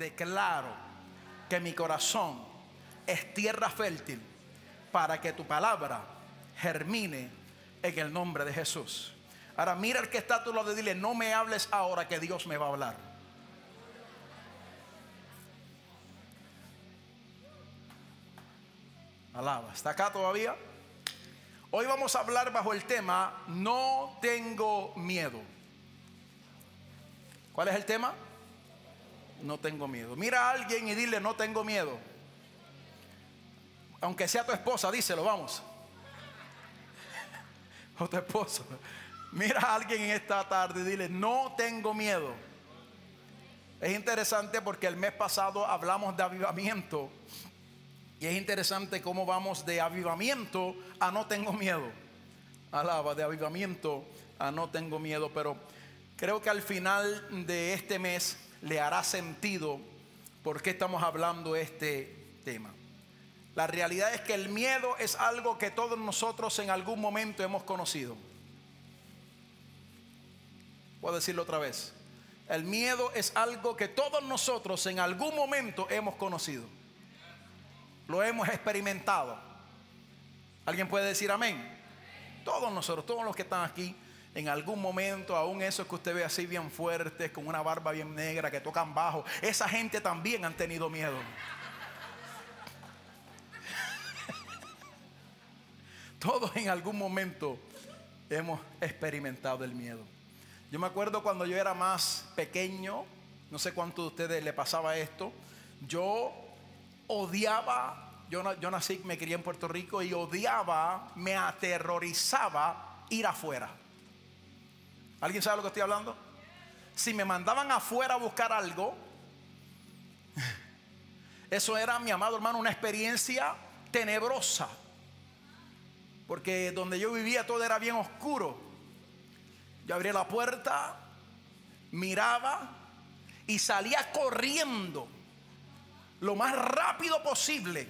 declaro que mi corazón es tierra fértil para que tu palabra germine en el nombre de Jesús. Ahora mira el que está a tu lado y dile, no me hables ahora que Dios me va a hablar. Alaba, ¿está acá todavía? Hoy vamos a hablar bajo el tema, no tengo miedo. ¿Cuál es el tema? No tengo miedo. Mira a alguien y dile, no tengo miedo. Aunque sea tu esposa, díselo, vamos. O tu esposo. Mira a alguien en esta tarde y dile, no tengo miedo. Es interesante porque el mes pasado hablamos de avivamiento. Y es interesante cómo vamos de avivamiento a no tengo miedo. Alaba, de avivamiento a no tengo miedo. Pero creo que al final de este mes le hará sentido por qué estamos hablando este tema. La realidad es que el miedo es algo que todos nosotros en algún momento hemos conocido. Puedo decirlo otra vez. El miedo es algo que todos nosotros en algún momento hemos conocido. Lo hemos experimentado. ¿Alguien puede decir amén? Todos nosotros, todos los que están aquí, en algún momento, aún esos que usted ve así bien fuertes, con una barba bien negra, que tocan bajo, esa gente también han tenido miedo. Todos en algún momento hemos experimentado el miedo. Yo me acuerdo cuando yo era más pequeño, no sé cuánto de ustedes le pasaba esto, yo odiaba, yo, yo nací, me crié en Puerto Rico y odiaba, me aterrorizaba ir afuera. ¿Alguien sabe lo que estoy hablando? Si me mandaban afuera a buscar algo, eso era, mi amado hermano, una experiencia tenebrosa. Porque donde yo vivía todo era bien oscuro. Yo abría la puerta, miraba y salía corriendo lo más rápido posible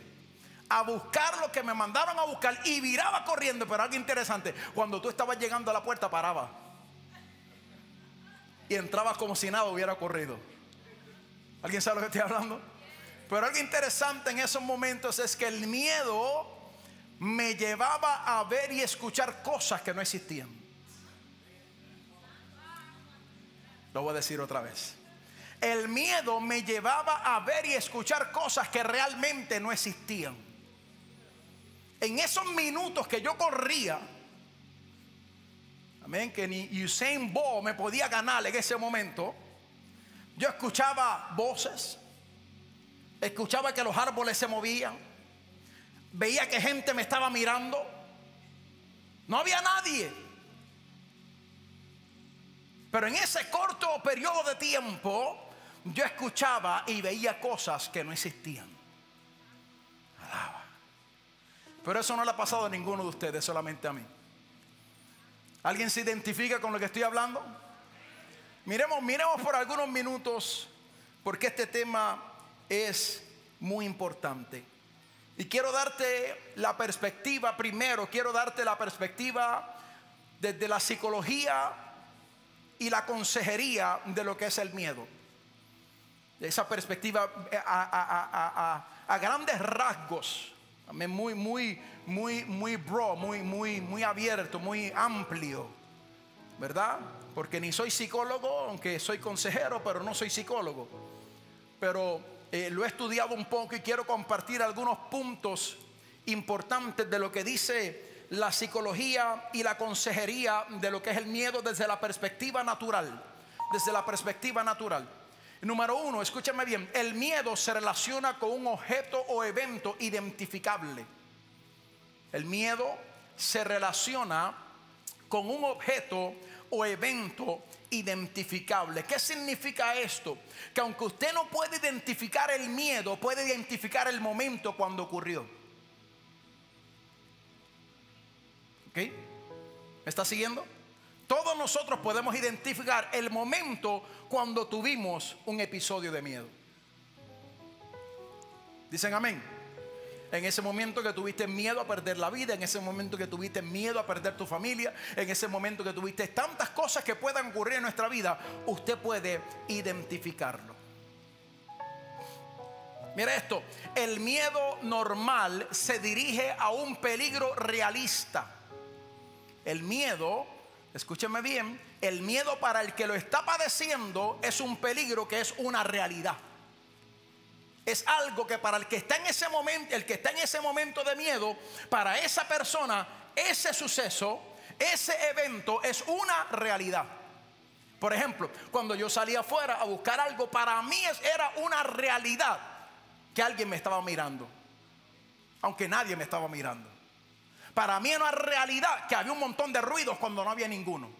a buscar lo que me mandaron a buscar y viraba corriendo. Pero algo interesante, cuando tú estabas llegando a la puerta paraba y entrabas como si nada hubiera ocurrido. ¿Alguien sabe lo que estoy hablando? Pero algo interesante en esos momentos es que el miedo me llevaba a ver y escuchar cosas que no existían. Lo voy a decir otra vez. El miedo me llevaba a ver y escuchar cosas que realmente no existían. En esos minutos que yo corría, que ni Usain Bolt me podía ganar en ese momento, yo escuchaba voces, escuchaba que los árboles se movían, veía que gente me estaba mirando, no había nadie. Pero en ese corto periodo de tiempo, yo escuchaba y veía cosas que no existían. Alaba. Pero eso no le ha pasado a ninguno de ustedes, solamente a mí. ¿Alguien se identifica con lo que estoy hablando? Miremos, miremos por algunos minutos, porque este tema es muy importante. Y quiero darte la perspectiva, primero quiero darte la perspectiva desde la psicología y la consejería de lo que es el miedo esa perspectiva eh, a, grandes rasgos, muy, muy, muy, muy broad, muy, muy, muy abierto, muy amplio, ¿verdad? Porque ni soy psicólogo, aunque soy consejero, pero no soy psicólogo. Pero eh, lo he estudiado un poco y quiero compartir algunos puntos importantes de lo que dice la psicología y la consejería de lo que es el miedo desde la perspectiva natural. Desde la perspectiva natural. Número uno, escúchame bien, el miedo se relaciona con un objeto o evento identificable. El miedo se relaciona con un objeto o evento identificable. ¿Qué significa esto? Que aunque usted no puede identificar el miedo, puede identificar el momento cuando ocurrió. ¿Ok? ¿Me está siguiendo? Todos nosotros podemos identificar el momento cuando tuvimos un episodio de miedo. Dicen amén. En ese momento que tuviste miedo a perder la vida, en ese momento que tuviste miedo a perder tu familia, en ese momento que tuviste tantas cosas que puedan ocurrir en nuestra vida, usted puede identificarlo. Mira esto, el miedo normal se dirige a un peligro realista. El miedo, escúcheme bien, el miedo para el que lo está padeciendo es un peligro que es una realidad. Es algo que para el que está en ese momento, el que está en ese momento de miedo, para esa persona, ese suceso, ese evento es una realidad. Por ejemplo, cuando yo salía afuera a buscar algo, para mí era una realidad que alguien me estaba mirando, aunque nadie me estaba mirando. Para mí era una realidad que había un montón de ruidos cuando no había ninguno.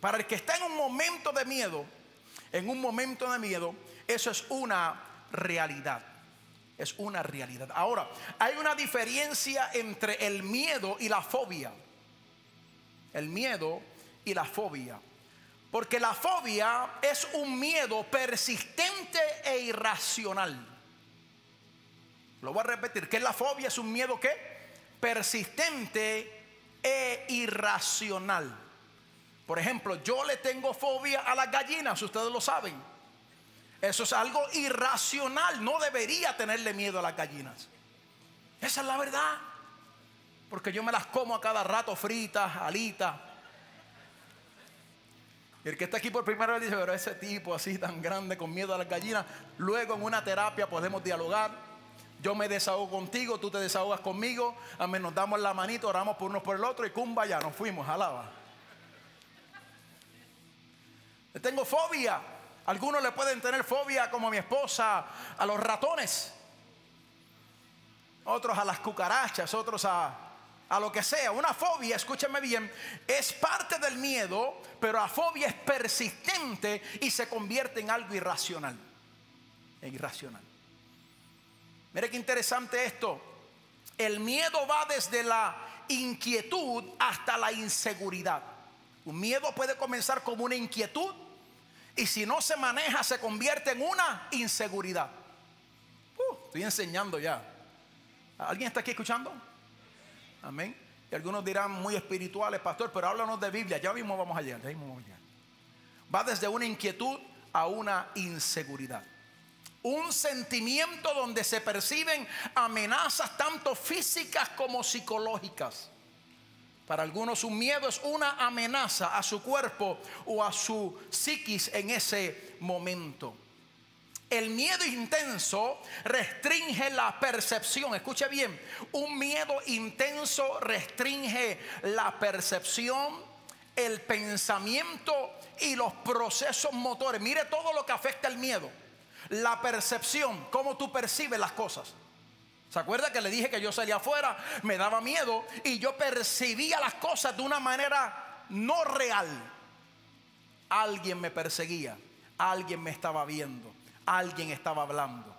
Para el que está en un momento de miedo, en un momento de miedo, eso es una realidad. Es una realidad. Ahora, hay una diferencia entre el miedo y la fobia. El miedo y la fobia. Porque la fobia es un miedo persistente e irracional. Lo voy a repetir, que la fobia es un miedo que persistente e irracional. Por ejemplo, yo le tengo fobia a las gallinas, ustedes lo saben. Eso es algo irracional, no debería tenerle miedo a las gallinas. Esa es la verdad. Porque yo me las como a cada rato fritas, alitas. El que está aquí por primera vez dice, pero ese tipo así tan grande con miedo a las gallinas, luego en una terapia podemos dialogar. Yo me desahogo contigo, tú te desahogas conmigo, a menos nos damos la manito, oramos por uno por el otro y cumba ya, nos fuimos, alaba. Tengo fobia. Algunos le pueden tener fobia como mi esposa a los ratones. Otros a las cucarachas, otros a, a lo que sea. Una fobia, escúcheme bien, es parte del miedo, pero la fobia es persistente y se convierte en algo irracional. irracional. Mire qué interesante esto. El miedo va desde la inquietud hasta la inseguridad. Un miedo puede comenzar como una inquietud y si no se maneja se convierte en una inseguridad. Uh, estoy enseñando ya. ¿Alguien está aquí escuchando? Amén. Y algunos dirán muy espirituales, pastor, pero háblanos de Biblia. Ya mismo vamos allá. Ya mismo vamos allá. Va desde una inquietud a una inseguridad. Un sentimiento donde se perciben amenazas tanto físicas como psicológicas. Para algunos un miedo es una amenaza a su cuerpo o a su psiquis en ese momento. El miedo intenso restringe la percepción. Escuche bien, un miedo intenso restringe la percepción, el pensamiento y los procesos motores. Mire todo lo que afecta el miedo. La percepción, cómo tú percibes las cosas. ¿Se acuerda que le dije que yo salía afuera? Me daba miedo y yo percibía las cosas de una manera no real. Alguien me perseguía, alguien me estaba viendo, alguien estaba hablando.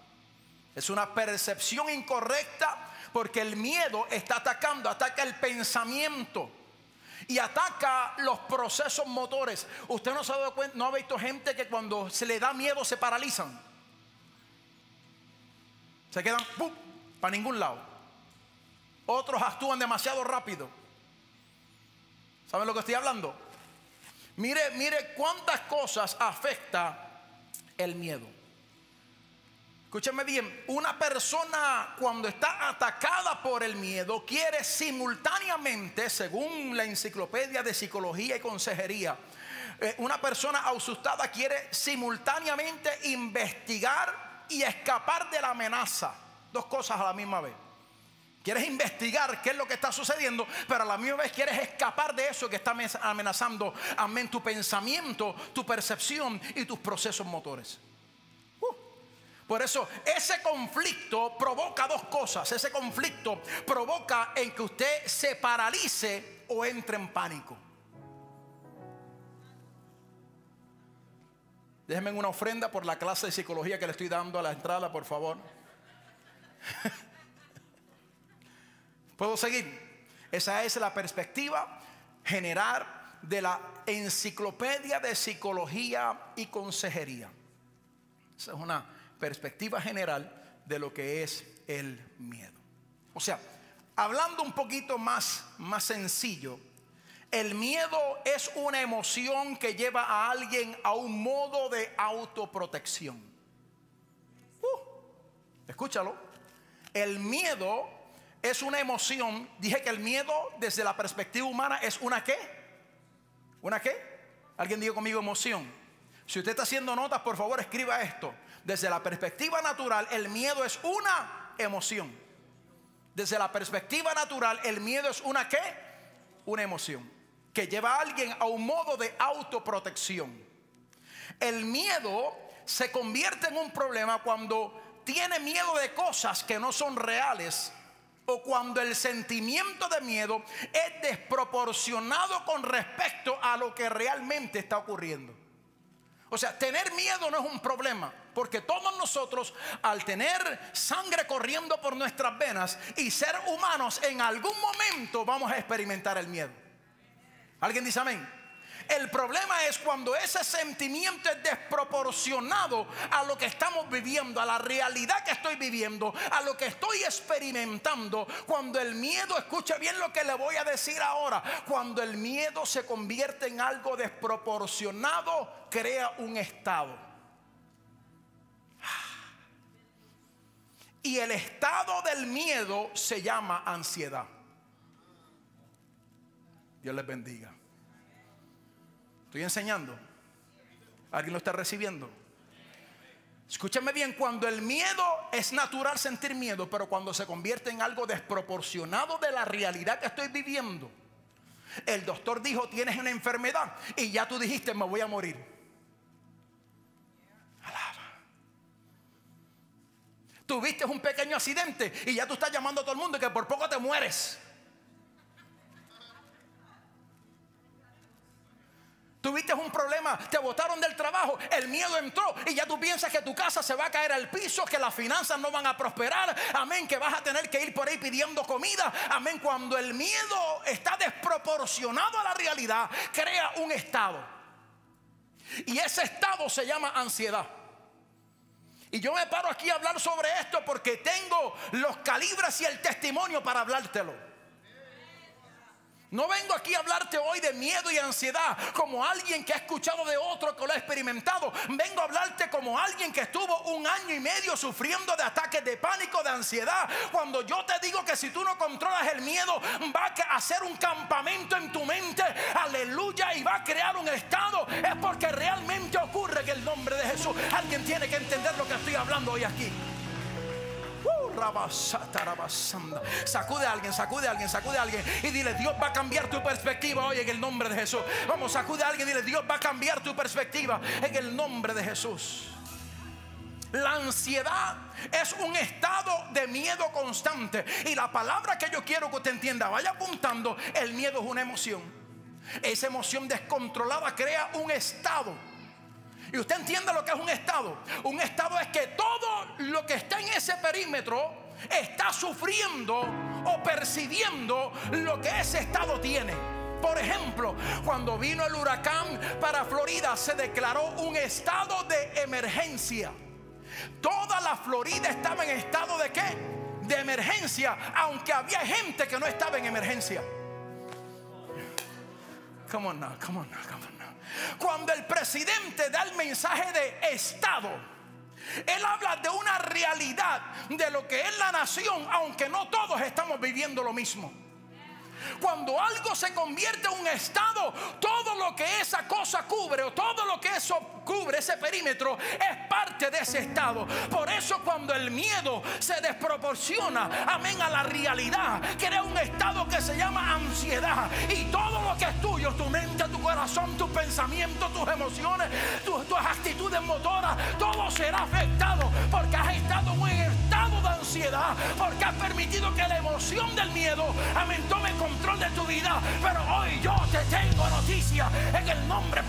Es una percepción incorrecta porque el miedo está atacando, ataca el pensamiento y ataca los procesos motores. Usted no se ha dado cuenta, no ha visto gente que cuando se le da miedo se paralizan. Se quedan ¡pum! para ningún lado. Otros actúan demasiado rápido. ¿Saben lo que estoy hablando? Mire, mire cuántas cosas afecta el miedo. Escúcheme bien, una persona cuando está atacada por el miedo quiere simultáneamente, según la enciclopedia de psicología y consejería, eh, una persona asustada quiere simultáneamente investigar y escapar de la amenaza. Dos cosas a la misma vez. Quieres investigar qué es lo que está sucediendo, pero a la misma vez quieres escapar de eso que está amenazando, amén, tu pensamiento, tu percepción y tus procesos motores. Uh. Por eso ese conflicto provoca dos cosas. Ese conflicto provoca en que usted se paralice o entre en pánico. Déjenme una ofrenda por la clase de psicología que le estoy dando a la entrada, por favor. ¿Puedo seguir? Esa es la perspectiva general de la enciclopedia de psicología y consejería. Esa es una perspectiva general de lo que es el miedo. O sea, hablando un poquito más, más sencillo, El miedo es una emoción que lleva a alguien a un modo de autoprotección. Uh, escúchalo. El miedo es una emoción. Dije que el miedo desde la perspectiva humana es una qué? ¿Una qué? Alguien dijo conmigo emoción. Si usted está haciendo notas, por favor escriba esto. Desde la perspectiva natural, el miedo es una emoción. Desde la perspectiva natural, el miedo es una qué? Una emoción que lleva a alguien a un modo de autoprotección. El miedo se convierte en un problema cuando tiene miedo de cosas que no son reales o cuando el sentimiento de miedo es desproporcionado con respecto a lo que realmente está ocurriendo. O sea, tener miedo no es un problema, porque todos nosotros al tener sangre corriendo por nuestras venas y ser humanos, en algún momento vamos a experimentar el miedo. ¿Alguien dice amén? El problema es cuando ese sentimiento es desproporcionado a lo que estamos viviendo, a la realidad que estoy viviendo, a lo que estoy experimentando. Cuando el miedo, escuche bien lo que le voy a decir ahora, cuando el miedo se convierte en algo desproporcionado, crea un estado. Y el estado del miedo se llama ansiedad. Dios les bendiga. Estoy enseñando. ¿Alguien lo está recibiendo? Escúchame bien, cuando el miedo es natural sentir miedo, pero cuando se convierte en algo desproporcionado de la realidad que estoy viviendo, el doctor dijo, tienes una enfermedad y ya tú dijiste, me voy a morir. Alaba. Tuviste un pequeño accidente y ya tú estás llamando a todo el mundo que por poco te mueres. Tuviste un problema, te botaron del trabajo, el miedo entró y ya tú piensas que tu casa se va a caer al piso, que las finanzas no van a prosperar. Amén, que vas a tener que ir por ahí pidiendo comida. Amén, cuando el miedo está desproporcionado a la realidad, crea un estado. Y ese estado se llama ansiedad. Y yo me paro aquí a hablar sobre esto porque tengo los calibres y el testimonio para hablártelo. No vengo aquí a hablarte hoy de miedo y ansiedad como alguien que ha escuchado de otro que lo ha experimentado. Vengo a hablarte como alguien que estuvo un año y medio sufriendo de ataques de pánico, de ansiedad. Cuando yo te digo que si tú no controlas el miedo, va a hacer un campamento en tu mente, aleluya, y va a crear un estado. Es porque realmente ocurre que el nombre de Jesús. Alguien tiene que entender lo que estoy hablando hoy aquí. Sacude a alguien, sacude a alguien, sacude a alguien y dile, Dios va a cambiar tu perspectiva hoy en el nombre de Jesús. Vamos, sacude a alguien y dile, Dios va a cambiar tu perspectiva en el nombre de Jesús. La ansiedad es un estado de miedo constante. Y la palabra que yo quiero que usted entienda, vaya apuntando, el miedo es una emoción. Esa emoción descontrolada crea un estado y usted entiende lo que es un estado. Un estado es que todo lo que está en ese perímetro está sufriendo o percibiendo lo que ese estado tiene. Por ejemplo, cuando vino el huracán para Florida se declaró un estado de emergencia. Toda la Florida estaba en estado de qué? De emergencia, aunque había gente que no estaba en emergencia. Come on now, come on now, come on. Cuando el presidente da el mensaje de Estado, él habla de una realidad de lo que es la nación, aunque no todos estamos viviendo lo mismo. Cuando algo se convierte en un estado, todo lo que esa cosa cubre o todo lo que eso cubre, ese perímetro, es parte de ese estado. Por eso cuando el miedo se desproporciona, amén, a la realidad, crea un estado que se llama ansiedad. Y todo lo que es tuyo, tu mente, tu corazón, tu pensamiento, tus emociones, tus, actitudes motoras, todo será afectado porque has estado de porque has permitido que la emoción del miedo, amén, tome control de tu vida. Pero hoy yo te tengo noticia en el nombre.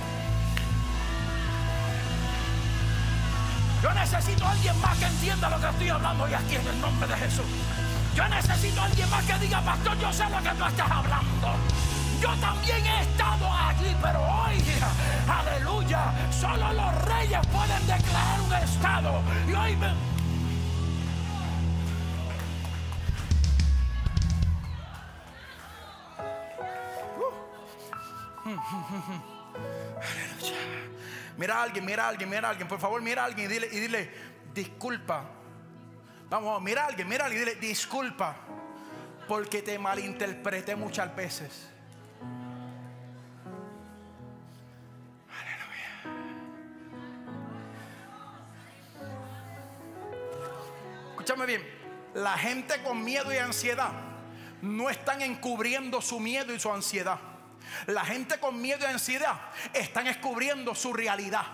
Yo necesito a alguien más que entienda lo que estoy hablando y aquí en el nombre de Jesús. Yo necesito a alguien más que diga, pastor, yo sé lo que tú estás hablando. Yo también he estado allí, pero hoy, aleluya, solo los reyes pueden declarar un estado. Y hoy me, Aleluya. Mira a alguien, mira a alguien, mira a alguien. Por favor, mira a alguien y dile, y dile disculpa. Vamos, mira a alguien, mira a alguien y dile disculpa. Porque te malinterpreté muchas veces. Escúchame bien. La gente con miedo y ansiedad no están encubriendo su miedo y su ansiedad. La gente con miedo y ansiedad están descubriendo su realidad.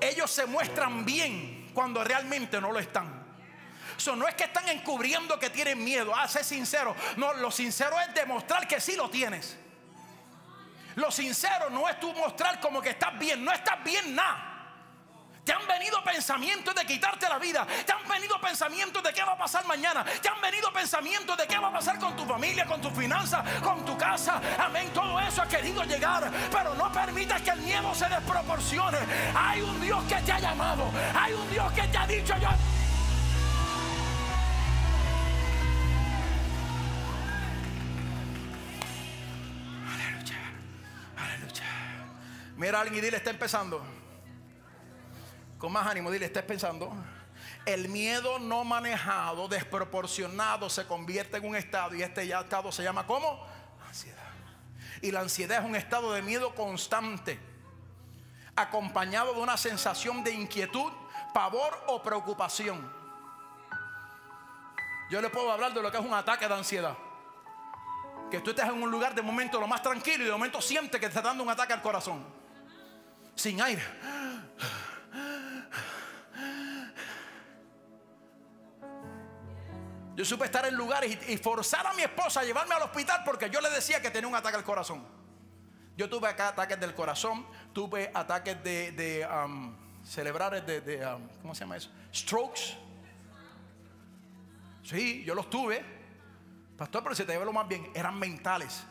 Ellos se muestran bien cuando realmente no lo están. Eso no es que están encubriendo que tienen miedo. Ah, sé sincero. No, lo sincero es demostrar que sí lo tienes. Lo sincero no es tú mostrar como que estás bien. No estás bien nada. Te han venido pensamientos de quitarte la vida. Te han venido pensamientos de qué va a pasar mañana. Te han venido pensamientos de qué va a pasar con tu familia, con tus finanzas, con tu casa. Amén. Todo eso ha querido llegar. Pero no permitas que el miedo se desproporcione. Hay un Dios que te ha llamado. Hay un Dios que te ha dicho yo. Aleluya. Aleluya. Mira a alguien y dile, está empezando con más ánimo, dile, estés pensando. El miedo no manejado, desproporcionado, se convierte en un estado y este ya estado se llama ¿cómo? Ansiedad. Y la ansiedad es un estado de miedo constante, acompañado de una sensación de inquietud, pavor o preocupación. Yo le puedo hablar de lo que es un ataque de ansiedad. Que tú estés en un lugar de momento lo más tranquilo y de momento sientes que te está dando un ataque al corazón. Sin aire. Yo supe estar en lugares y, forzar a mi esposa a llevarme al hospital porque yo le decía que tenía un ataque al corazón. Yo tuve acá ataques del corazón, tuve ataques de, de um, cerebrales, de, um, ¿cómo se llama eso? Strokes. Sí, yo los tuve. Pastor, pero si te lo más bien, eran mentales.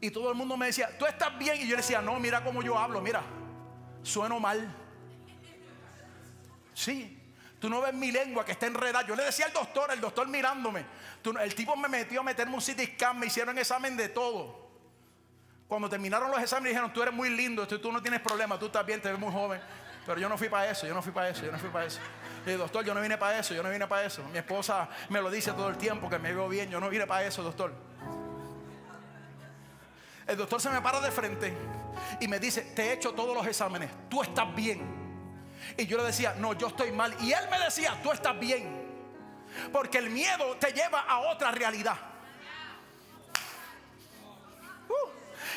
Y todo el mundo me decía, tú estás bien. Y yo le decía, no, mira cómo yo hablo, mira, sueno mal. Sí, Tú no ves mi lengua que está enredada. Yo le decía al doctor, el doctor mirándome. el tipo me metió a meterme un CT scan, me hicieron examen de todo. Cuando terminaron los exámenes dijeron, tú eres muy lindo, tú no tienes problema, tú estás bien, te ves muy joven. Pero yo no fui para eso, yo no fui para eso, yo no fui para eso. Le dije, doctor, yo no vine para eso, yo no vine para eso. Mi esposa me lo dice todo el tiempo que me veo bien, yo no vine para eso, doctor. El doctor se me para de frente y me dice, te he hecho todos los exámenes, tú estás bien. Y yo le decía, no, yo estoy mal. Y él me decía, tú estás bien. Porque el miedo te lleva a otra realidad. Uh,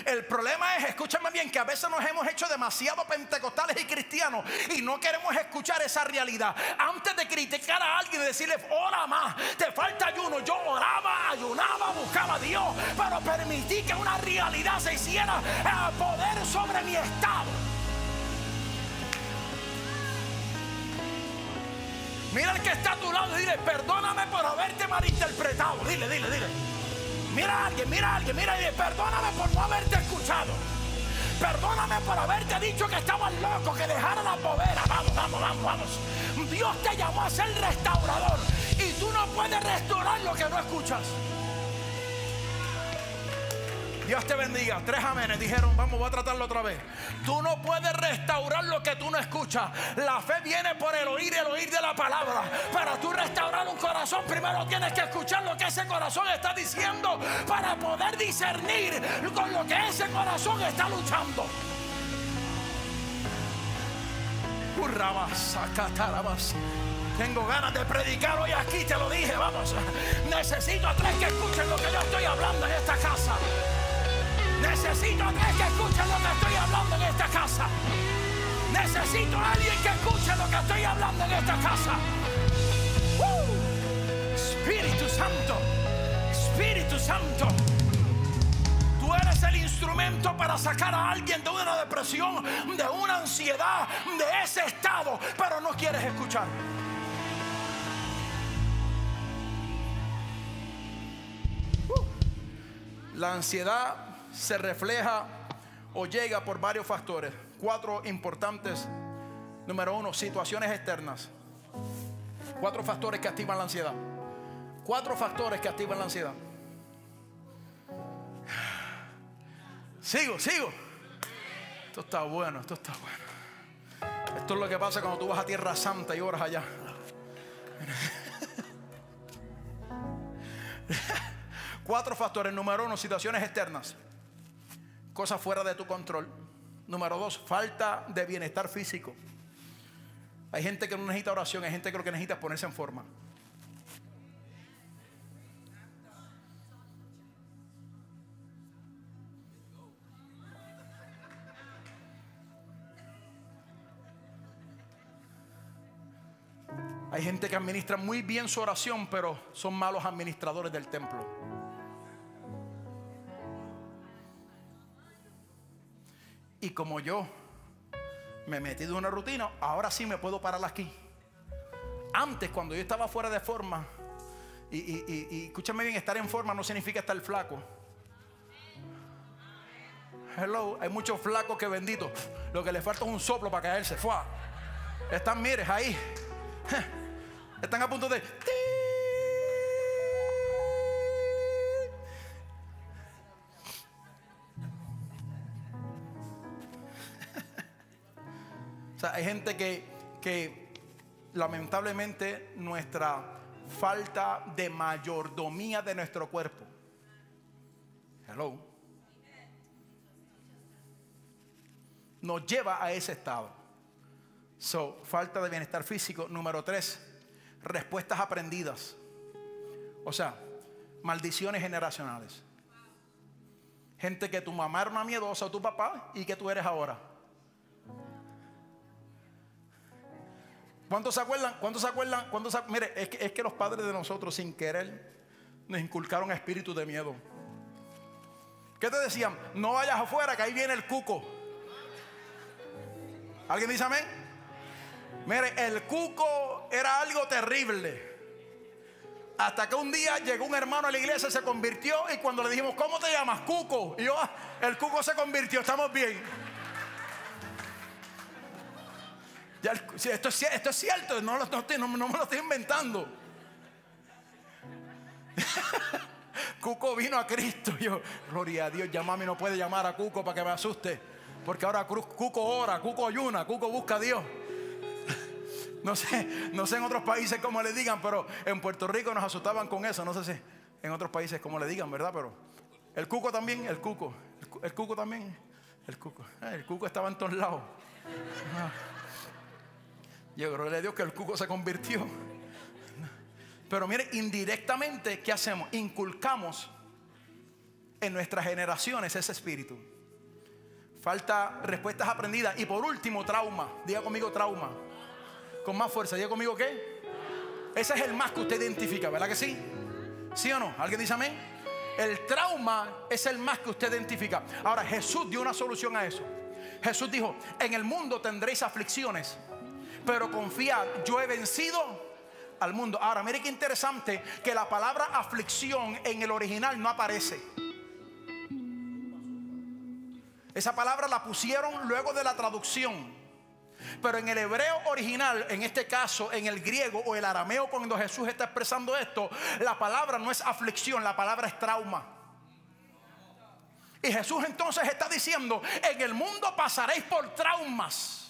el problema es, escúchame bien, que a veces nos hemos hecho demasiado pentecostales y cristianos y no queremos escuchar esa realidad. Antes de criticar a alguien y decirle, ora más, te falta ayuno. Yo oraba, ayunaba, buscaba a Dios, pero permití que una realidad se hiciera a poder sobre mi estado. Mira el que está a tu lado y dile, perdóname por haberte malinterpretado. Dile, dile, dile. Mira a alguien, mira a alguien, mira y dile, perdóname por no haberte escuchado. Perdóname por haberte dicho que estabas loco, que dejara la povera. Vamos, vamos, vamos, vamos. Dios te llamó a ser restaurador y tú no puedes restaurar lo que no escuchas. Dios te bendiga. Tres amenes dijeron, vamos, voy a tratarlo otra vez. Tú no puedes restaurar lo que tú no escuchas. La fe viene por el oír, el oír de la palabra. Para tú restaurar un corazón, primero tienes que escuchar lo que ese corazón está diciendo para poder discernir con lo que ese corazón está luchando. Tengo ganas de predicar hoy aquí, te lo dije, vamos. Necesito a tres que escuchen lo que yo estoy hablando en esta casa. Necesito a tres que escuchen lo que estoy hablando en esta casa. Necesito a alguien que escuche lo que estoy hablando en esta casa. Espíritu Santo, Espíritu Santo. Tú eres el instrumento para sacar a alguien de una depresión, de una ansiedad, de ese estado, pero no quieres escuchar. La ansiedad se refleja o llega por varios factores. Cuatro importantes. Número uno, situaciones externas. Cuatro factores que activan la ansiedad. Cuatro factores que activan la ansiedad. Sigo, sigo. Esto está bueno, esto está bueno. Esto es lo que pasa cuando tú vas a Tierra Santa y oras allá. Cuatro factores. Número uno, situaciones externas. Cosas fuera de tu control. Número dos, falta de bienestar físico. Hay gente que no necesita oración, hay gente que lo que necesita es ponerse en forma. Hay gente que administra muy bien su oración, pero son malos administradores del templo. Y como yo me he metido en una rutina, ahora sí me puedo parar aquí. Antes, cuando yo estaba fuera de forma, y, y, escúchame bien, estar en forma no significa estar flaco. Hello, hay muchos flacos que benditos. Lo que le falta es un soplo para caerse. Fua. Están, mires, ahí. Están a punto de... sea, hay gente que, que lamentablemente nuestra falta de mayordomía de nuestro cuerpo. Hello. Nos lleva a ese estado. So, falta de bienestar físico. Número tres, respuestas aprendidas. O sea, maldiciones generacionales. Gente que tu mamá era una miedosa o tu papá y que tú eres ahora. ¿Cuántos se acuerdan? ¿Cuántos se acuerdan? ¿Cuántos Mire, es que, es que los padres de nosotros sin querer nos inculcaron espíritu de miedo. ¿Qué te decían? No vayas afuera, que ahí viene el cuco. ¿Alguien dice amén? Mire, el cuco era algo terrible. Hasta que un día llegó un hermano a la iglesia, se convirtió y cuando le dijimos, ¿cómo te llamas? Cuco. Y yo, ah, el cuco se convirtió, estamos bien. Esto, es, cierto, no, no, me lo estoy inventando. Cuco vino a Cristo. Yo, gloria a Dios, ya mami no puede llamar a Cuco para que me asuste. Porque ahora Cuco ora, Cuco ayuna, Cuco busca a Dios. No sé, no sé en otros países cómo le digan, pero en Puerto Rico nos asustaban con eso. No sé si en otros países cómo le digan, ¿verdad? Pero el cuco también, el cuco. El, cuco también. El cuco. El cuco estaba en todos lados. Yo creo a Dios que el cuco se convirtió. Pero mire, indirectamente, ¿qué hacemos? Inculcamos en nuestras generaciones ese espíritu. Falta respuestas aprendidas. Y por último, trauma. Diga conmigo trauma. Con más fuerza. Diga conmigo qué. Ese es el más que usted identifica, ¿verdad que sí? ¿Sí o no? ¿Alguien dice amén? El trauma es el más que usted identifica. Ahora, Jesús dio una solución a eso. Jesús dijo, en el mundo tendréis aflicciones, pero confiad, yo he vencido al mundo. Ahora, mire qué interesante que la palabra aflicción en el original no aparece. Esa palabra la pusieron luego de la traducción. Pero en el hebreo original, en este caso, en el griego o el arameo, cuando Jesús está expresando esto, la palabra no es aflicción, la palabra es trauma. Y Jesús entonces está diciendo, en el mundo pasaréis por traumas.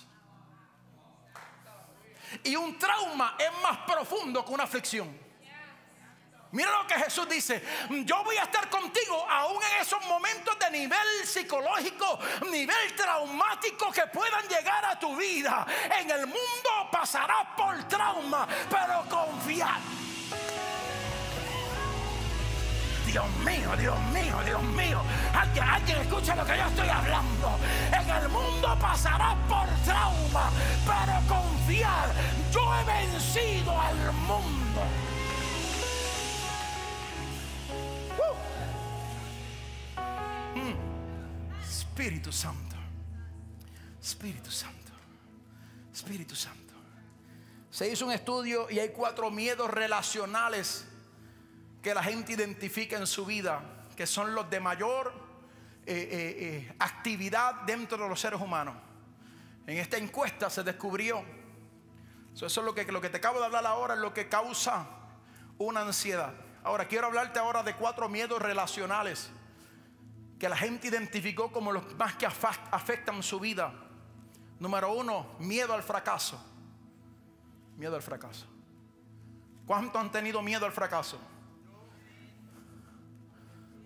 Y un trauma es más profundo que una aflicción. Mira lo que Jesús dice. Yo voy a estar contigo aún en esos momentos de nivel psicológico, nivel traumático que puedan llegar a tu vida. En el mundo pasarás por trauma, pero confiar. Dios mío, Dios mío, Dios mío. Alguien, alguien escucha lo que yo estoy hablando. En el mundo pasarás por trauma, pero confiar. Yo he vencido al mundo. Espíritu Santo. Espíritu Santo. Espíritu Santo. Se hizo un estudio y hay cuatro miedos relacionales que la gente identifica en su vida, que son los de mayor eh, eh, eh, actividad dentro de los seres humanos. En esta encuesta se descubrió, eso es lo que, lo que te acabo de hablar ahora, es lo que causa una ansiedad. Ahora quiero hablarte ahora de cuatro miedos relacionales que la gente identificó como los más que afectan su vida. Número uno, miedo al fracaso. Miedo al fracaso. ¿Cuántos han tenido miedo al fracaso?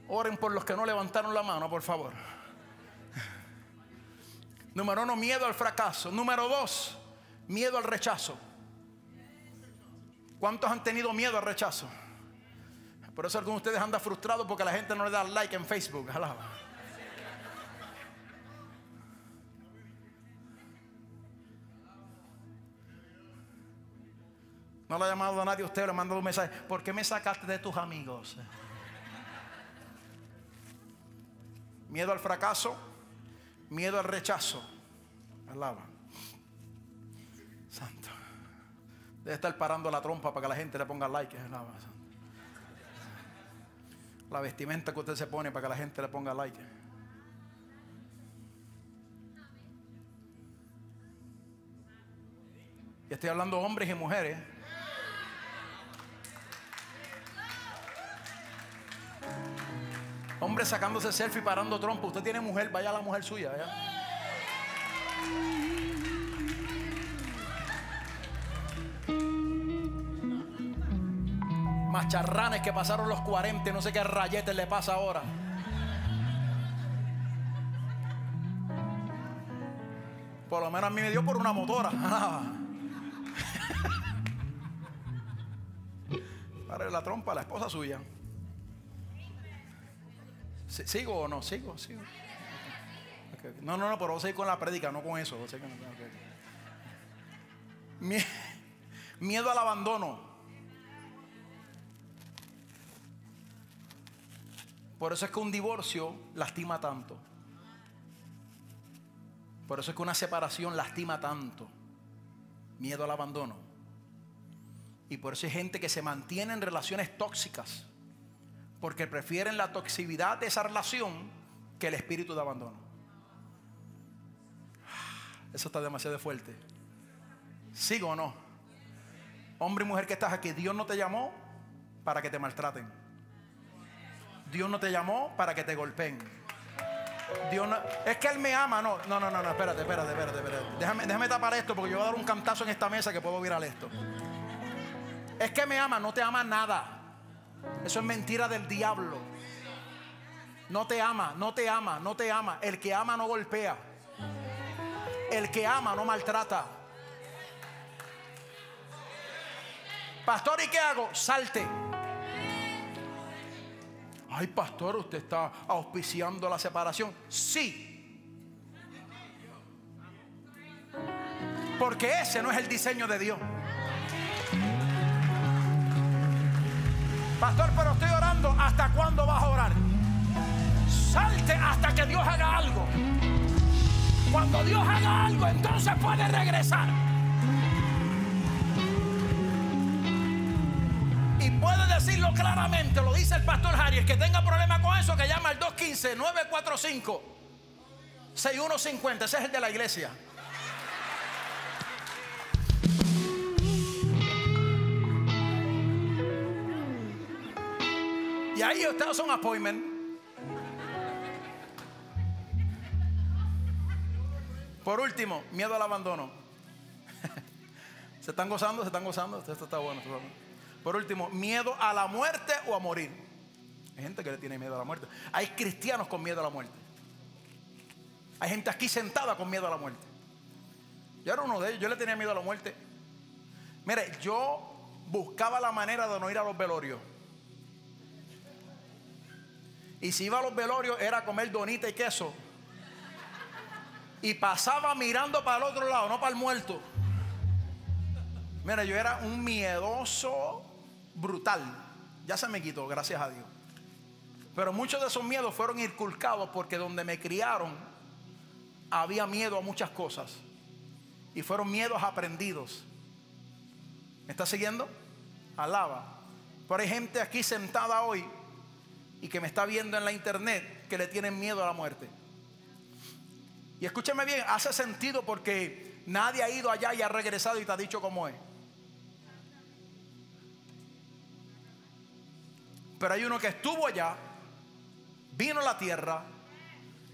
Oren por los que no levantaron la mano, por favor. Número uno, miedo al fracaso. Número dos, miedo al rechazo. ¿Cuántos han tenido miedo al rechazo? Por eso algunos de ustedes andan frustrados porque la gente no le da like en Facebook. No le ha llamado a nadie a usted, le ha mandado un mensaje. ¿Por qué me sacaste de tus amigos? Miedo al fracaso, miedo al rechazo. Alaba. Debe estar parando la trompa para que la gente le ponga like. La vestimenta que usted se pone para que la gente le ponga like. Y estoy hablando hombres y mujeres. Hombre sacándose selfie parando trompo. Usted tiene mujer, vaya a la mujer suya. Macharranes que pasaron los 40, no sé qué rayetes le pasa ahora. Por lo menos a mí me dio por una motora. Para la trompa la esposa suya. ¿Sigo o no? ¿Sigo? ¿Sigo? No, no, no, pero vamos a ir con la prédica, no con eso. Miedo al abandono. Por eso es que un divorcio lastima tanto. Por eso es que una separación lastima tanto. Miedo al abandono. Y por eso hay gente que se mantiene en relaciones tóxicas porque prefieren la toxicidad de esa relación que el espíritu de abandono. Eso está demasiado fuerte. ¿Sigo o no? Hombre y mujer que estás aquí, Dios no te llamó para que te maltraten. Dios no te llamó para que te golpeen. Dios no, es que Él me ama, no, no, no, no, espérate, espérate, espérate, espérate. Déjame, déjame tapar esto porque yo voy a dar un cantazo en esta mesa que puedo virar esto. Es que me ama, no te ama nada. Eso es mentira del diablo. No te ama, no te ama, no te ama. El que ama no golpea. El que ama no maltrata. Pastor, ¿y qué hago? Salte. Ay, pastor, usted está auspiciando la separación. Sí. Porque ese no es el diseño de Dios. Pastor, pero estoy orando. ¿Hasta cuándo vas a orar? Salte hasta que Dios haga algo. Cuando Dios haga algo, entonces puede regresar. Decirlo claramente, lo dice el pastor Harry, que tenga problema con eso, que llama al 215-945-6150. Ese es el de la iglesia. Y ahí usted hace un appointment. Por último, miedo al abandono. ¿Se están gozando? ¿Se están gozando? Esto está bueno. Por último, miedo a la muerte o a morir. Hay gente que le tiene miedo a la muerte. Hay cristianos con miedo a la muerte. Hay gente aquí sentada con miedo a la muerte. Yo era uno de ellos. Yo le tenía miedo a la muerte. Mire, yo buscaba la manera de no ir a los velorios. Y si iba a los velorios era comer donita y queso. Y pasaba mirando para el otro lado, no para el muerto. Mira, yo era un miedoso brutal. Ya se me quitó, gracias a Dios. Pero muchos de esos miedos fueron inculcados porque donde me criaron había miedo a muchas cosas. Y fueron miedos aprendidos. ¿Me está siguiendo? Alaba. Pero hay gente aquí sentada hoy y que me está viendo en la internet que le tienen miedo a la muerte. Y escúcheme bien, hace sentido porque nadie ha ido allá y ha regresado y te ha dicho cómo es. Pero hay uno que estuvo allá, vino a la tierra,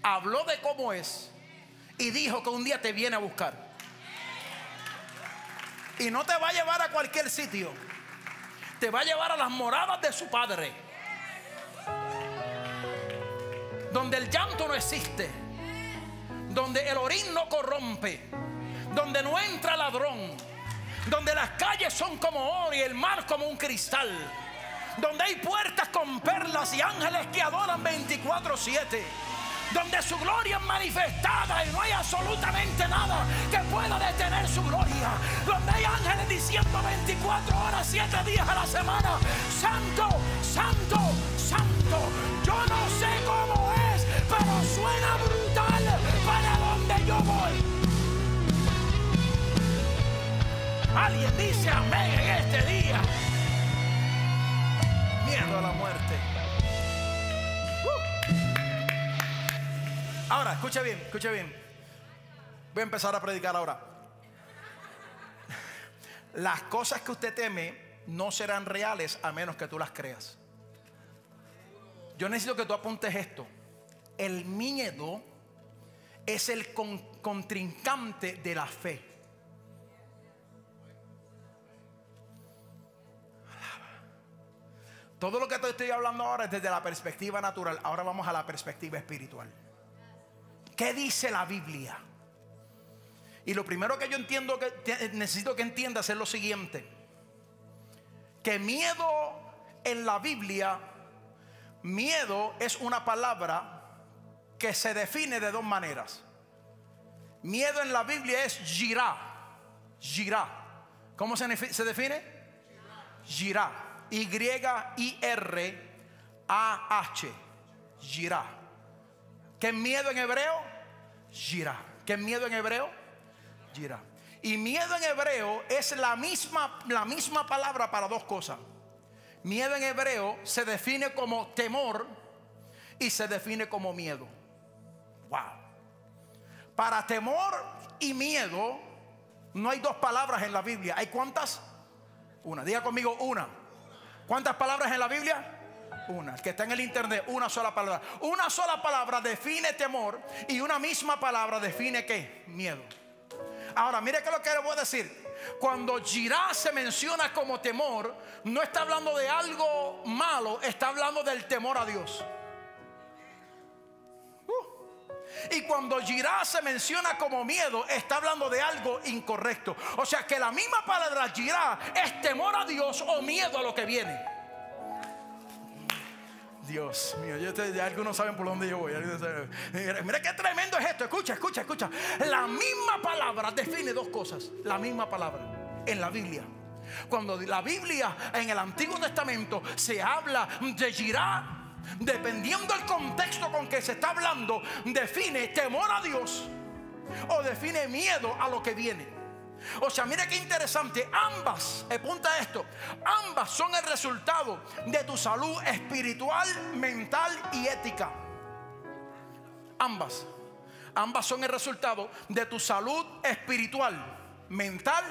habló de cómo es y dijo que un día te viene a buscar. Y no te va a llevar a cualquier sitio. Te va a llevar a las moradas de su padre. Donde el llanto no existe. Donde el orín no corrompe. Donde no entra ladrón. Donde las calles son como oro y el mar como un cristal. Donde hay puertas con perlas y ángeles que adoran 24-7 donde su gloria es manifestada y no hay absolutamente nada que pueda detener su gloria, donde hay ángeles diciendo 24 horas, 7 días a la semana, santo, santo, santo. Yo no sé cómo es, pero suena brutal para donde yo voy. Alguien dice amén en este día. Miedo a la muerte. Ahora, escucha bien, escucha bien. Voy a empezar a predicar ahora. Las cosas que usted teme no serán reales a menos que tú las creas. Yo necesito que tú apuntes esto. El miedo es el contrincante de la fe. Todo lo que te estoy hablando ahora es desde la perspectiva natural. Ahora vamos a la perspectiva espiritual. ¿Qué dice la Biblia? Y lo primero que yo entiendo que necesito que entiendas es lo siguiente. Que miedo en la Biblia, miedo es una palabra que se define de dos maneras. Miedo en la Biblia es girá. Girá. ¿Cómo se, se define? Girá. Y-I-R-A-H. Girá. ¿Qué miedo en hebreo? Gira. ¿Qué miedo en hebreo? Gira. Y miedo en hebreo es la misma, la misma palabra para dos cosas. Miedo en hebreo se define como temor y se define como miedo. Wow. Para temor y miedo no hay dos palabras en la Biblia. ¿Hay cuántas? Una. Diga conmigo una. ¿Cuántas palabras en la Biblia? Una. que está en el internet, una sola palabra. Una sola palabra define temor y una misma palabra define qué? Miedo. Ahora, mire que lo que le voy a decir. Cuando Jirá se menciona como temor, no está hablando de algo malo, está hablando del temor a Dios. Y cuando Jirá se menciona como miedo, está hablando de algo incorrecto. O sea que la misma palabra Jirá es temor a Dios o miedo a lo que viene. Dios mío, yo ya algunos saben por dónde yo voy. Mira, qué tremendo es esto. Escucha, escucha, escucha. La misma palabra define dos cosas. La misma palabra en la Biblia. Cuando la Biblia en el Antiguo Testamento se habla de Jirá, dependiendo del contexto con que se está hablando, define temor a Dios o define miedo a lo que viene. O sea, mira qué interesante. Ambas, apunta esto, ambas son el resultado de tu salud espiritual, mental y ética. Ambas. Ambas son el resultado de tu salud espiritual, mental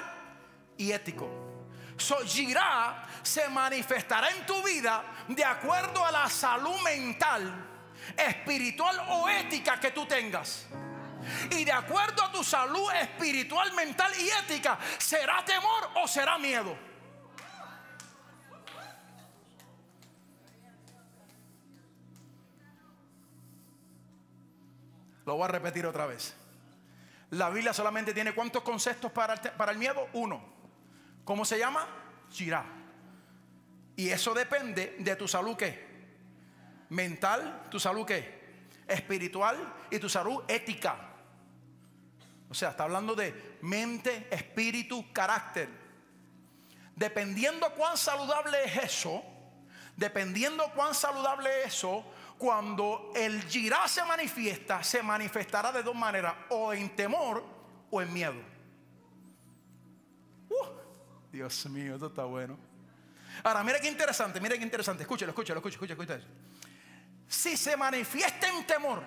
y ético. So, Girá se manifestará en tu vida de acuerdo a la salud mental, espiritual o ética que tú tengas. Y de acuerdo a tu salud espiritual, mental y ética, ¿será temor o será miedo? Lo voy a repetir otra vez. La Biblia solamente tiene cuántos conceptos para el miedo? Uno. ¿Cómo se llama? Shirah. Y eso depende de tu salud qué? Mental, tu salud qué? Espiritual y tu salud ética. O sea, está hablando de mente, espíritu, carácter. Dependiendo cuán saludable es eso, dependiendo cuán saludable es eso, cuando el girá se manifiesta, se manifestará de dos maneras, o en temor o en miedo. Dios mío, esto está bueno. Ahora, mira qué interesante, mira qué interesante. Escúchalo, escúchalo, escúchalo, escúchalo. Si se manifiesta en temor,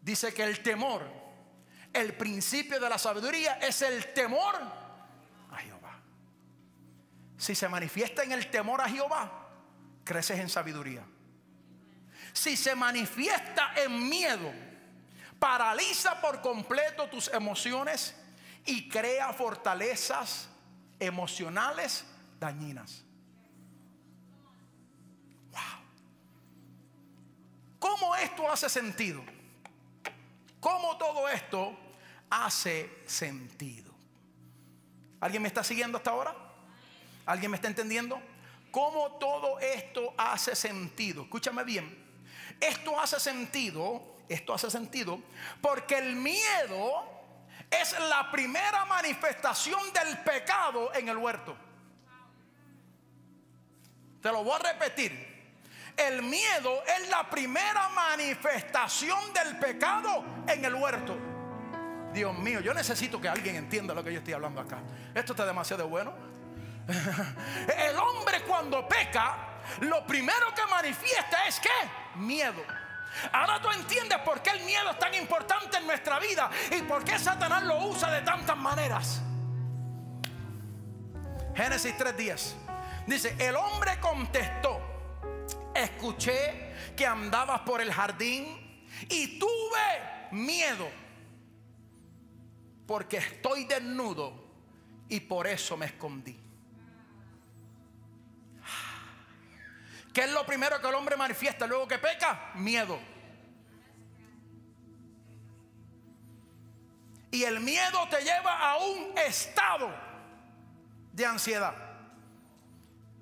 dice que el temor, el principio de la sabiduría es el temor a Jehová. Si se manifiesta en el temor a Jehová, creces en sabiduría. si se manifiesta en miedo, paraliza por completo tus emociones y crea fortalezas emocionales dañinas. Wow. ¿Cómo esto hace sentido? ¿Cómo todo esto hace sentido? ¿Alguien me está siguiendo hasta ahora? ¿Alguien me está entendiendo? ¿Cómo todo esto hace sentido? Escúchame bien. Esto hace sentido, esto hace sentido, porque el miedo es la primera manifestación del pecado en el huerto. Te lo voy a repetir. El miedo es la primera manifestación del pecado en el huerto. Dios mío, yo necesito que alguien entienda lo que yo estoy hablando acá. Esto está demasiado bueno. El hombre cuando peca, lo primero que manifiesta es que miedo. Ahora tú entiendes por qué el miedo es tan importante en nuestra vida y por qué Satanás lo usa de tantas maneras. Génesis 3:10 dice, el hombre contestó, escuché que andabas por el jardín y tuve miedo porque estoy desnudo y por eso me escondí. ¿Qué es lo primero que el hombre manifiesta luego que peca? Miedo. Y el miedo te lleva a un estado de ansiedad.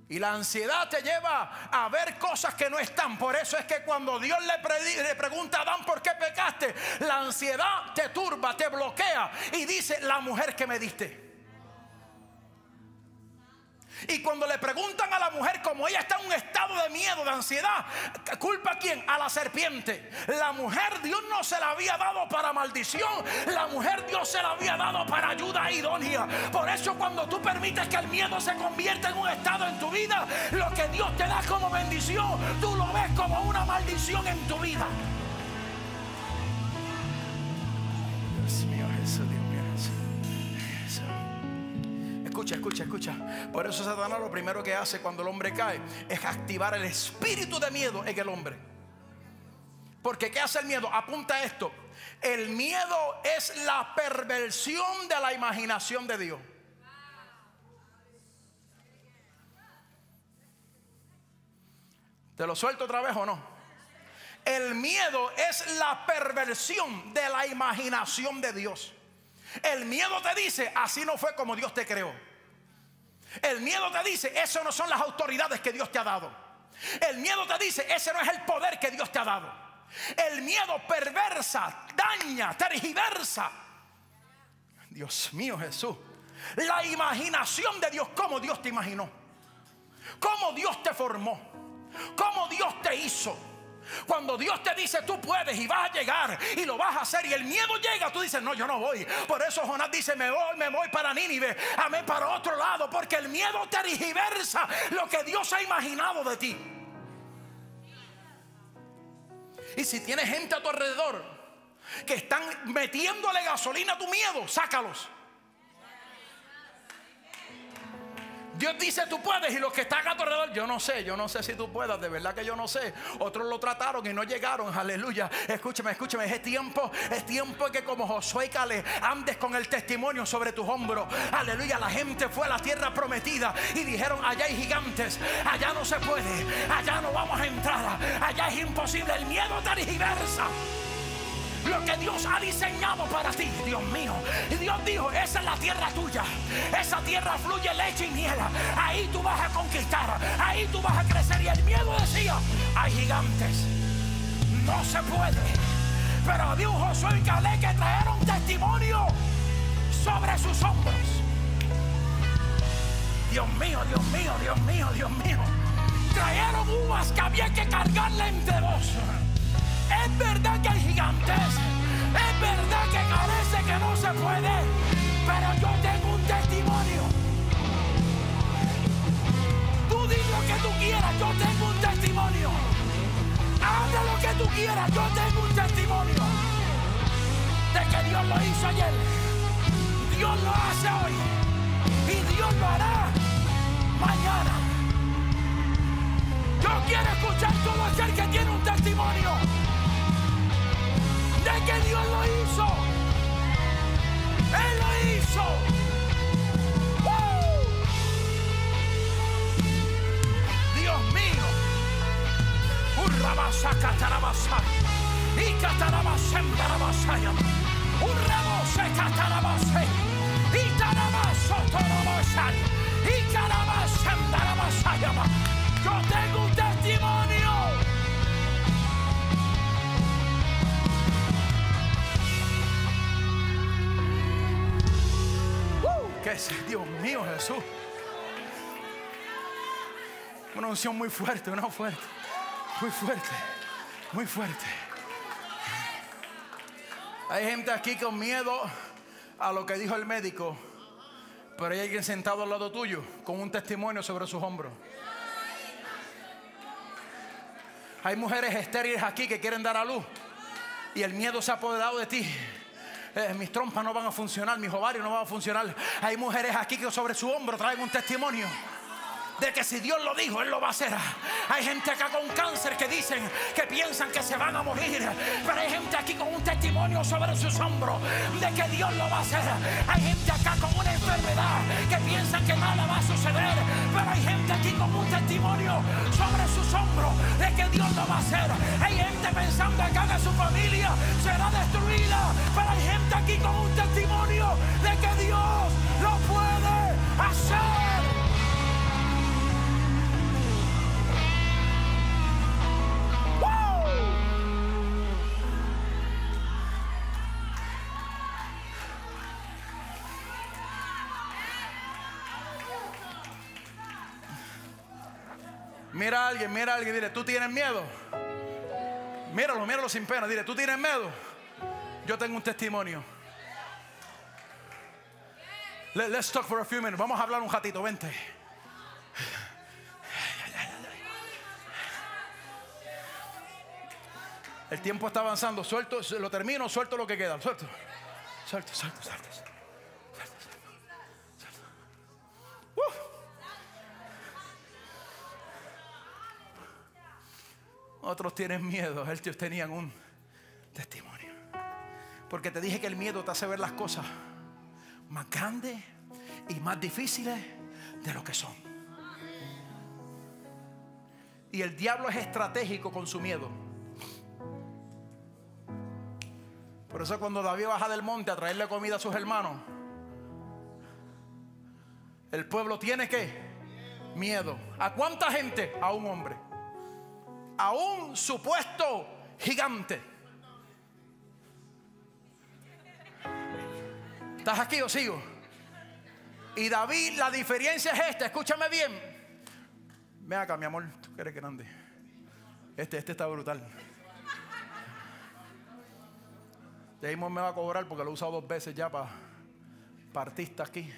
Y la ansiedad te lleva a ver cosas que no están. Por eso es que cuando Dios le, pregunta a Adán por qué pecaste, la ansiedad te turba, te bloquea y dice, la mujer que me diste. Y cuando le preguntan a la mujer, como ella está en un estado de miedo, de ansiedad, ¿culpa a quién? A la serpiente. La mujer Dios no se la había dado para maldición. La mujer Dios se la había dado para ayuda idónea. Por eso cuando tú permites que el miedo se convierta en un estado en tu vida, lo que Dios te da como bendición, tú lo ves como una maldición en tu vida. Dios mío, Jesús, Escucha, escucha, escucha. Por eso Satanás lo primero que hace cuando el hombre cae es activar el espíritu de miedo en el hombre. Porque ¿qué hace el miedo? Apunta esto. El miedo es la perversión de la imaginación de Dios. ¿Te lo suelto otra vez o no? El miedo es la perversión de la imaginación de Dios. El miedo te dice, así no fue como Dios te creó. El miedo te dice, eso no son las autoridades que Dios te ha dado. El miedo te dice, ese no es el poder que Dios te ha dado. El miedo perversa, daña, tergiversa. Dios mío Jesús. La imaginación de Dios, cómo Dios te imaginó. Cómo Dios te formó. Cómo Dios te hizo. Cuando Dios te dice tú puedes y vas a llegar y lo vas a hacer y el miedo llega, tú dices no, yo no voy. Por eso Jonás dice me voy, me voy para Nínive, amén para otro lado, porque el miedo te rigiversa lo que Dios ha imaginado de ti. Y si tienes gente a tu alrededor que están metiéndole gasolina a tu miedo, sácalos. Dios dice tú puedes y los que están a tu alrededor, yo no sé, yo no sé si tú puedas, de verdad que yo no sé. Otros lo trataron y no llegaron, aleluya. Escúchame, escúchame, es tiempo, es tiempo que como Josué y Caleb andes con el testimonio sobre tus hombros. Aleluya, la gente fue a la tierra prometida y dijeron, allá hay gigantes, allá no se puede, allá no vamos a entrar, allá es imposible, el miedo tergiversa lo que Dios ha diseñado para ti, Dios mío. Y Dios dijo, esa es la tierra tuya. Esa tierra fluye leche y miel. Ahí tú vas a conquistar. Ahí tú vas a crecer. Y el miedo decía, hay gigantes. No se puede. Pero había un Josué y Calé que trajeron testimonio sobre sus hombros. Dios mío, Dios mío, Dios mío, Dios mío. Trajeron uvas que había que cargarle entre dos. Es verdad que hay gigantes. Es verdad que parece que no se puede. Pero yo tengo un testimonio. Tú di lo que tú quieras. Yo tengo un testimonio. Habla lo que tú quieras. Yo tengo un testimonio. De que Dios lo hizo ayer. Dios lo hace hoy. Y Dios lo hará mañana. Yo quiero escuchar todo aquel que tiene un testimonio que Dios lo hizo. Él lo hizo. Dios mío. Urrabasa catarabasa. Y catarabasa embarabasaya. Urrabose catarabase. Y tarabaso torabasaya. Y carabasa embarabasaya. Yo tengo un testimonio. ¿Qué es? Dios mío, Jesús. Una unción muy fuerte, una fuerte. Muy fuerte. Muy fuerte. Hay gente aquí con miedo a lo que dijo el médico. Pero hay alguien sentado al lado tuyo con un testimonio sobre sus hombros. Hay mujeres estériles aquí que quieren dar a luz y el miedo se ha apoderado de ti. Eh, mis trompas no van a funcionar, mis ovarios no van a funcionar. Hay mujeres aquí que sobre su hombro traen un testimonio de que si Dios lo dijo, Él lo va a hacer. Hay gente acá con cáncer que dicen que piensan que se van a morir, pero hay gente aquí con un testimonio sobre sus hombros de que Dios lo va a hacer. Hay gente acá con una enfermedad que piensan que nada va a suceder, pero hay gente aquí con un testimonio sobre sus hombros de que Dios lo va a hacer. Hay gente pensando acá que su familia será destruida, pero hay gente aquí con un testimonio de que Dios lo puede hacer. Mira a alguien, mira a alguien, dile, ¿tú tienes miedo? Míralo, míralo sin pena, dile, ¿tú tienes miedo? Yo tengo un testimonio. let's talk for a few minutes. Vamos a hablar un ratito, vente. El tiempo está avanzando. Suelto, lo termino, suelto lo que queda. Suelto. Suelto, suelto, suelto. suelto. Otros tienen miedo, ellos tenían un testimonio. Porque te dije que el miedo te hace ver las cosas más grandes y más difíciles de lo que son. Y el diablo es estratégico con su miedo. Por eso cuando David baja del monte a traerle comida a sus hermanos, el pueblo tiene que miedo. ¿A cuánta gente? A un hombre a un supuesto gigante. ¿Estás aquí o sigo? Y David, la diferencia es esta, escúchame bien. Ven acá, mi amor, tú que eres grande. Este, este está brutal. Ahí me va a cobrar porque lo he usado dos veces ya para artistas aquí.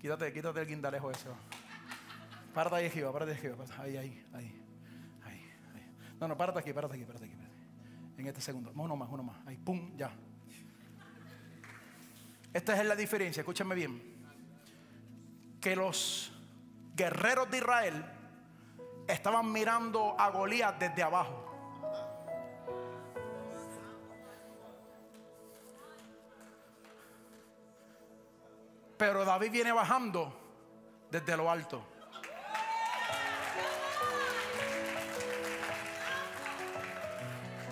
Quítate, quítate el guindalejo ese. Párate ahí, Jehová, párate ahí, Jehová. Ahí, ahí, ahí, ahí. No, no, párate aquí, párate aquí, párate aquí. En este segundo. Uno más, uno más. Ahí, pum, ya. Esta es la diferencia, escúchame bien. Que los guerreros de Israel estaban mirando a Goliat desde abajo. Pero David viene bajando desde lo alto.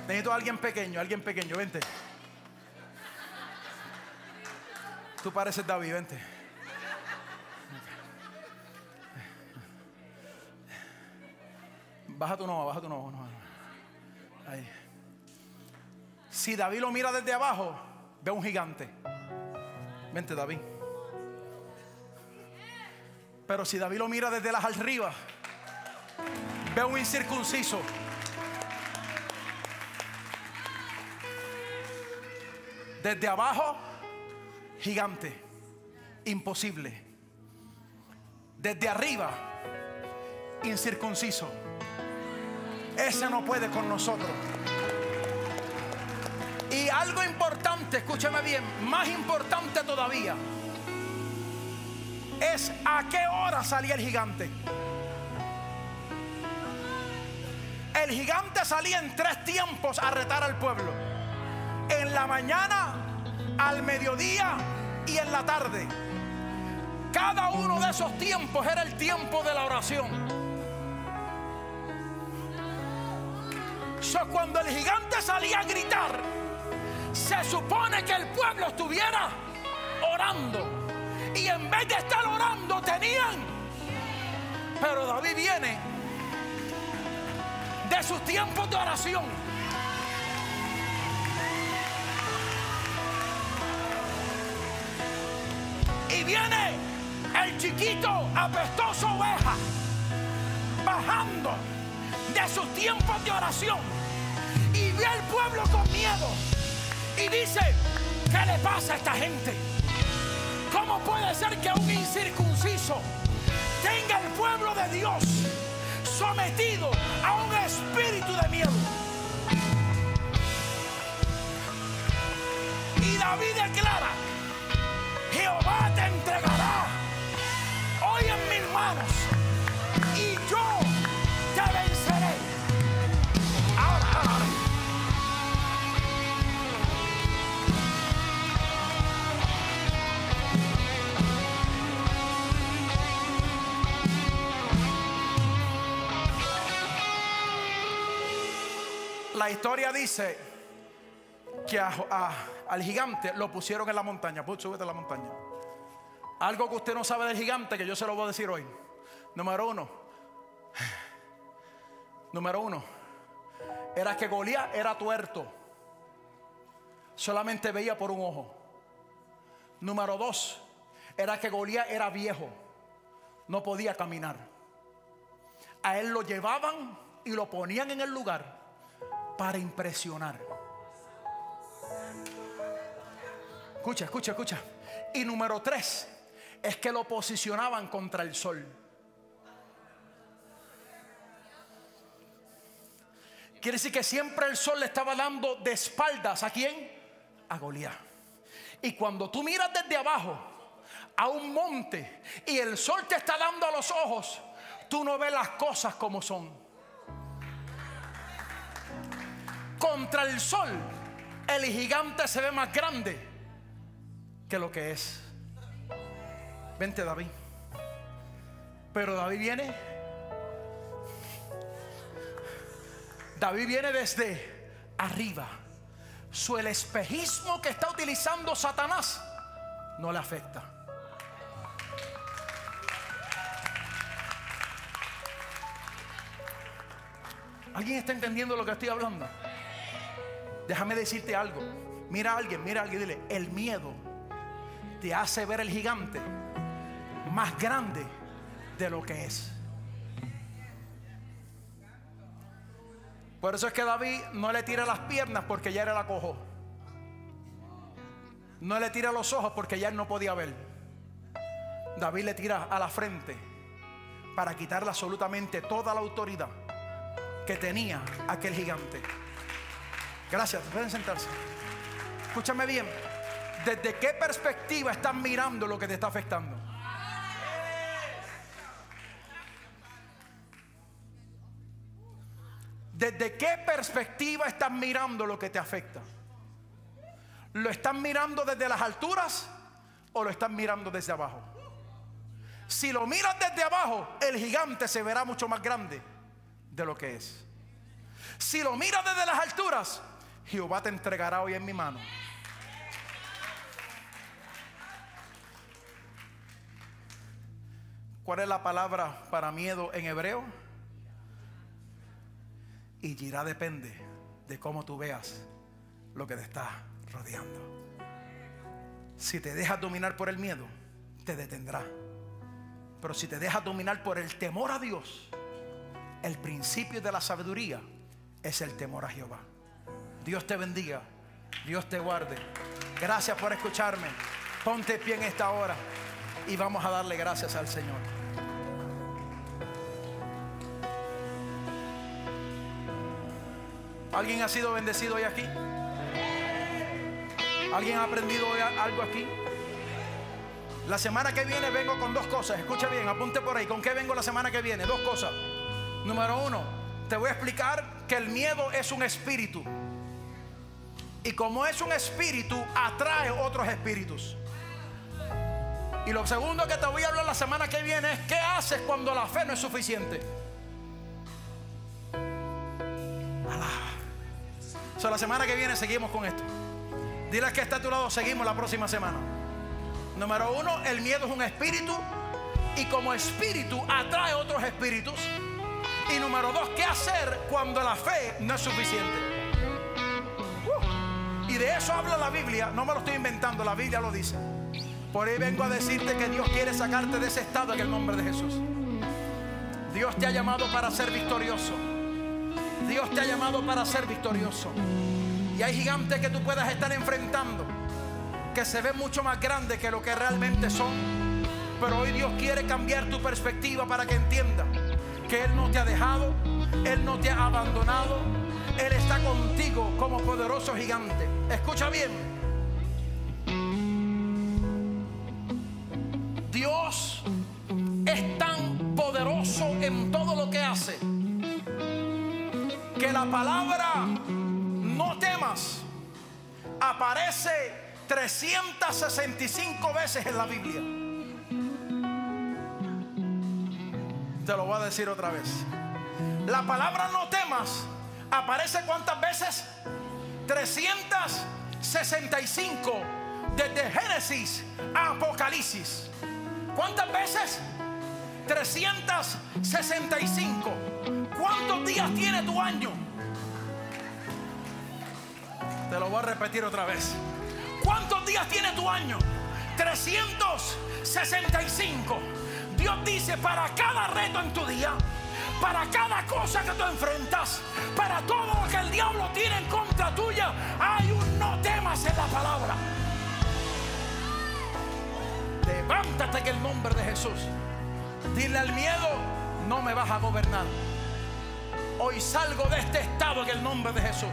Necesito a alguien pequeño, alguien pequeño, vente. Tú pareces David, vente. Baja tu no, baja tu no. Ahí. Si David lo mira desde abajo, ve un gigante. Vente, David. Pero si David lo mira desde las arriba, ve un incircunciso. Desde abajo, gigante, imposible. Desde arriba, incircunciso. Ese no puede con nosotros. Y algo importante, escúchame bien, más importante todavía, es a qué hora salía el gigante. El gigante salía en tres tiempos a retar al pueblo. La mañana, al mediodía y en la tarde. Cada uno de esos tiempos era el tiempo de la oración. So, cuando el gigante salía a gritar, se supone que el pueblo estuviera orando. Y en vez de estar orando, tenían. Pero David viene de sus tiempos de oración. Viene el chiquito apestoso oveja bajando de sus tiempos de oración y ve al pueblo con miedo y dice, ¿qué le pasa a esta gente? ¿Cómo puede ser que un incircunciso tenga el pueblo de Dios sometido a un espíritu de miedo? Y David declara, Jehová te entregará hoy en mis manos y yo te venceré. Ahora. La historia dice que a- al gigante lo pusieron en la montaña. Pues súbete a la montaña. Algo que usted no sabe del gigante que yo se lo voy a decir hoy. Número uno. Número uno. Era que Goliat era tuerto. Solamente veía por un ojo. Número dos. Era que Goliat era viejo. No podía caminar. A él lo llevaban y lo ponían en el lugar para impresionar. Escucha, escucha, escucha. Y número tres es que lo posicionaban contra el sol. Quiere decir que siempre el sol le estaba dando de espaldas a quién? A Goliat. Y cuando tú miras desde abajo a un monte y el sol te está dando a los ojos, tú no ves las cosas como son. Contra el sol, el gigante se ve más grande que lo que es. Vente David. Pero David viene. David viene desde arriba. Su el espejismo que está utilizando Satanás no le afecta. ¿Alguien está entendiendo lo que estoy hablando? Déjame decirte algo. Mira a alguien, mira a alguien dile, el miedo te hace ver el gigante más grande de lo que es. Por eso es que David no le tira las piernas porque ya era la cojo. No le tira los ojos porque ya él no podía ver. David le tira a la frente para quitarle absolutamente toda la autoridad que tenía aquel gigante. Gracias, pueden sentarse. Escúchame bien. ¿Desde qué perspectiva estás mirando lo que te está afectando? ¿Desde qué perspectiva estás mirando lo que te afecta? ¿Lo estás mirando desde las alturas o lo estás mirando desde abajo? Si lo miras desde abajo, el gigante se verá mucho más grande de lo que es. Si lo miras desde las alturas, Jehová te entregará hoy en mi mano. ¿Cuál es la palabra para miedo en hebreo? Y girá depende de cómo tú veas lo que te está rodeando. Si te dejas dominar por el miedo, te detendrá. Pero si te dejas dominar por el temor a Dios, el principio de la sabiduría es el temor a Jehová. Dios te bendiga, Dios te guarde. Gracias por escucharme. Ponte pie en esta hora y vamos a darle gracias al Señor. ¿Alguien ha sido bendecido hoy aquí? ¿Alguien ha aprendido algo aquí? La semana que viene vengo con dos cosas. Escucha bien, apunte por ahí. ¿Con qué vengo la semana que viene? Dos cosas. Número uno, te voy a explicar que el miedo es un espíritu. Y como es un espíritu, atrae otros espíritus. Y lo segundo que te voy a hablar la semana que viene es qué haces cuando la fe no es suficiente. So, la semana que viene seguimos con esto. Dile que está a tu lado, seguimos la próxima semana. Número uno, el miedo es un espíritu y como espíritu atrae otros espíritus. Y número dos, ¿qué hacer cuando la fe no es suficiente? Uh, y de eso habla la Biblia, no me lo estoy inventando, la Biblia lo dice. Por ahí vengo a decirte que Dios quiere sacarte de ese estado en el nombre de Jesús. Dios te ha llamado para ser victorioso. Dios te ha llamado para ser victorioso. Y hay gigantes que tú puedas estar enfrentando que se ven mucho más grandes que lo que realmente son. Pero hoy Dios quiere cambiar tu perspectiva para que entienda que Él no te ha dejado, Él no te ha abandonado, Él está contigo como poderoso gigante. Escucha bien. Palabra no temas aparece 365 veces en la Biblia. Te lo voy a decir otra vez. La palabra no temas aparece cuántas veces? 365 desde Génesis a Apocalipsis. ¿Cuántas veces? 365. ¿Cuántos días tiene tu año? Te lo voy a repetir otra vez. ¿Cuántos días tiene tu año? 365. Dios dice, para cada reto en tu día, para cada cosa que tú enfrentas, para todo lo que el diablo tiene en contra tuya, hay un no temas en la palabra. Levántate en el nombre de Jesús. Dile al miedo, no me vas a gobernar. Hoy salgo de este estado en el nombre de Jesús.